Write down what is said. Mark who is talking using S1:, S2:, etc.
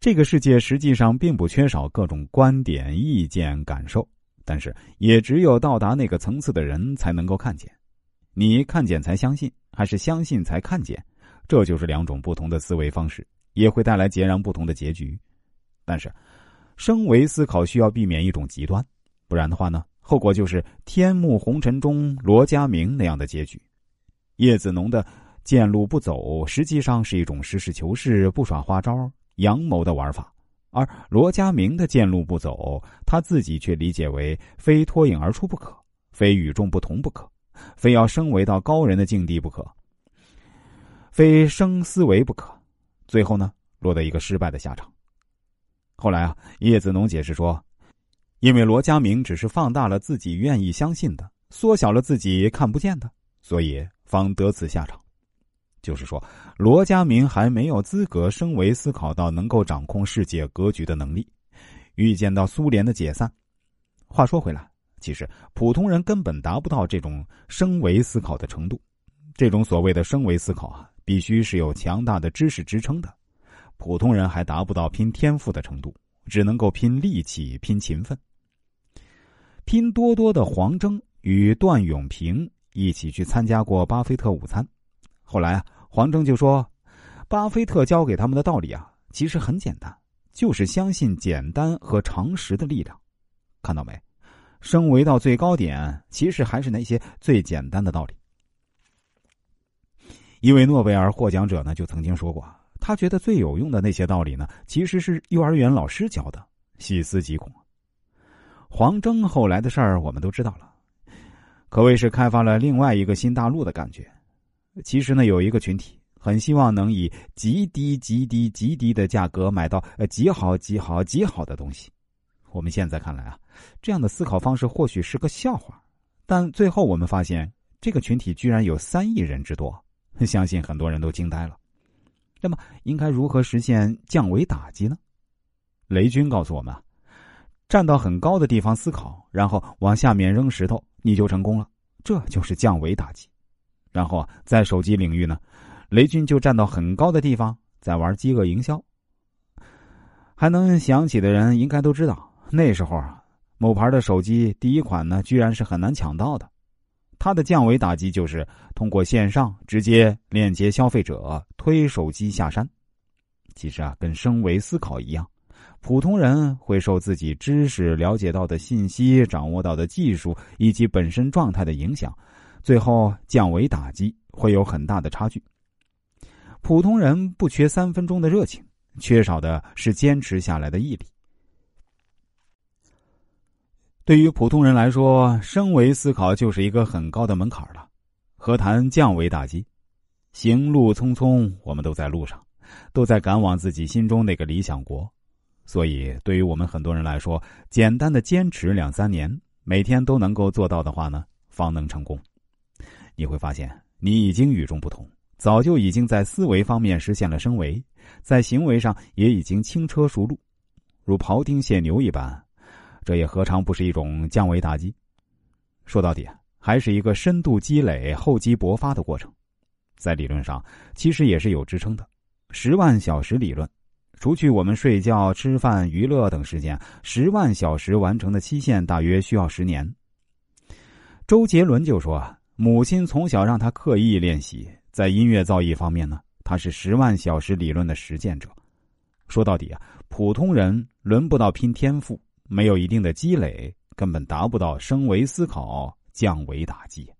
S1: 这个世界实际上并不缺少各种观点、意见、感受，但是也只有到达那个层次的人才能够看见。你看见才相信，还是相信才看见？这就是两种不同的思维方式，也会带来截然不同的结局。但是，升维思考需要避免一种极端，不然的话呢，后果就是天幕红尘中罗家明那样的结局。叶子农的见路不走，实际上是一种实事求是、不耍花招。阳谋的玩法，而罗家明的见路不走，他自己却理解为非脱颖而出不可，非与众不同不可，非要升为到高人的境地不可，非生思维不可，最后呢，落得一个失败的下场。后来啊，叶子农解释说，因为罗家明只是放大了自己愿意相信的，缩小了自己看不见的，所以方得此下场。就是说，罗家明还没有资格升维思考到能够掌控世界格局的能力，预见到苏联的解散。话说回来，其实普通人根本达不到这种升维思考的程度。这种所谓的升维思考啊，必须是有强大的知识支撑的。普通人还达不到拼天赋的程度，只能够拼力气、拼勤奋。拼多多的黄峥与段永平一起去参加过巴菲特午餐。后来啊，黄峥就说：“巴菲特教给他们的道理啊，其实很简单，就是相信简单和常识的力量。看到没？升维到最高点，其实还是那些最简单的道理。”一位诺贝尔获奖者呢，就曾经说过，他觉得最有用的那些道理呢，其实是幼儿园老师教的。细思极恐。黄峥后来的事儿，我们都知道了，可谓是开发了另外一个新大陆的感觉。其实呢，有一个群体很希望能以极低、极低、极低的价格买到呃极好、极好、极好的东西。我们现在看来啊，这样的思考方式或许是个笑话，但最后我们发现，这个群体居然有三亿人之多，相信很多人都惊呆了。那么，应该如何实现降维打击呢？雷军告诉我们：站到很高的地方思考，然后往下面扔石头，你就成功了。这就是降维打击。然后啊，在手机领域呢，雷军就站到很高的地方，在玩饥饿营销。还能想起的人应该都知道，那时候啊，某牌的手机第一款呢，居然是很难抢到的。他的降维打击就是通过线上直接链接消费者，推手机下山。其实啊，跟升维思考一样，普通人会受自己知识、了解到的信息、掌握到的技术以及本身状态的影响。最后降维打击会有很大的差距。普通人不缺三分钟的热情，缺少的是坚持下来的毅力。对于普通人来说，升维思考就是一个很高的门槛了，何谈降维打击？行路匆匆，我们都在路上，都在赶往自己心中那个理想国。所以，对于我们很多人来说，简单的坚持两三年，每天都能够做到的话呢，方能成功。你会发现，你已经与众不同，早就已经在思维方面实现了升维，在行为上也已经轻车熟路，如庖丁解牛一般，这也何尝不是一种降维打击？说到底，还是一个深度积累、厚积薄发的过程。在理论上，其实也是有支撑的。十万小时理论，除去我们睡觉、吃饭、娱乐等时间，十万小时完成的期限大约需要十年。周杰伦就说。母亲从小让他刻意练习，在音乐造诣方面呢，他是十万小时理论的实践者。说到底啊，普通人轮不到拼天赋，没有一定的积累，根本达不到升维思考、降维打击。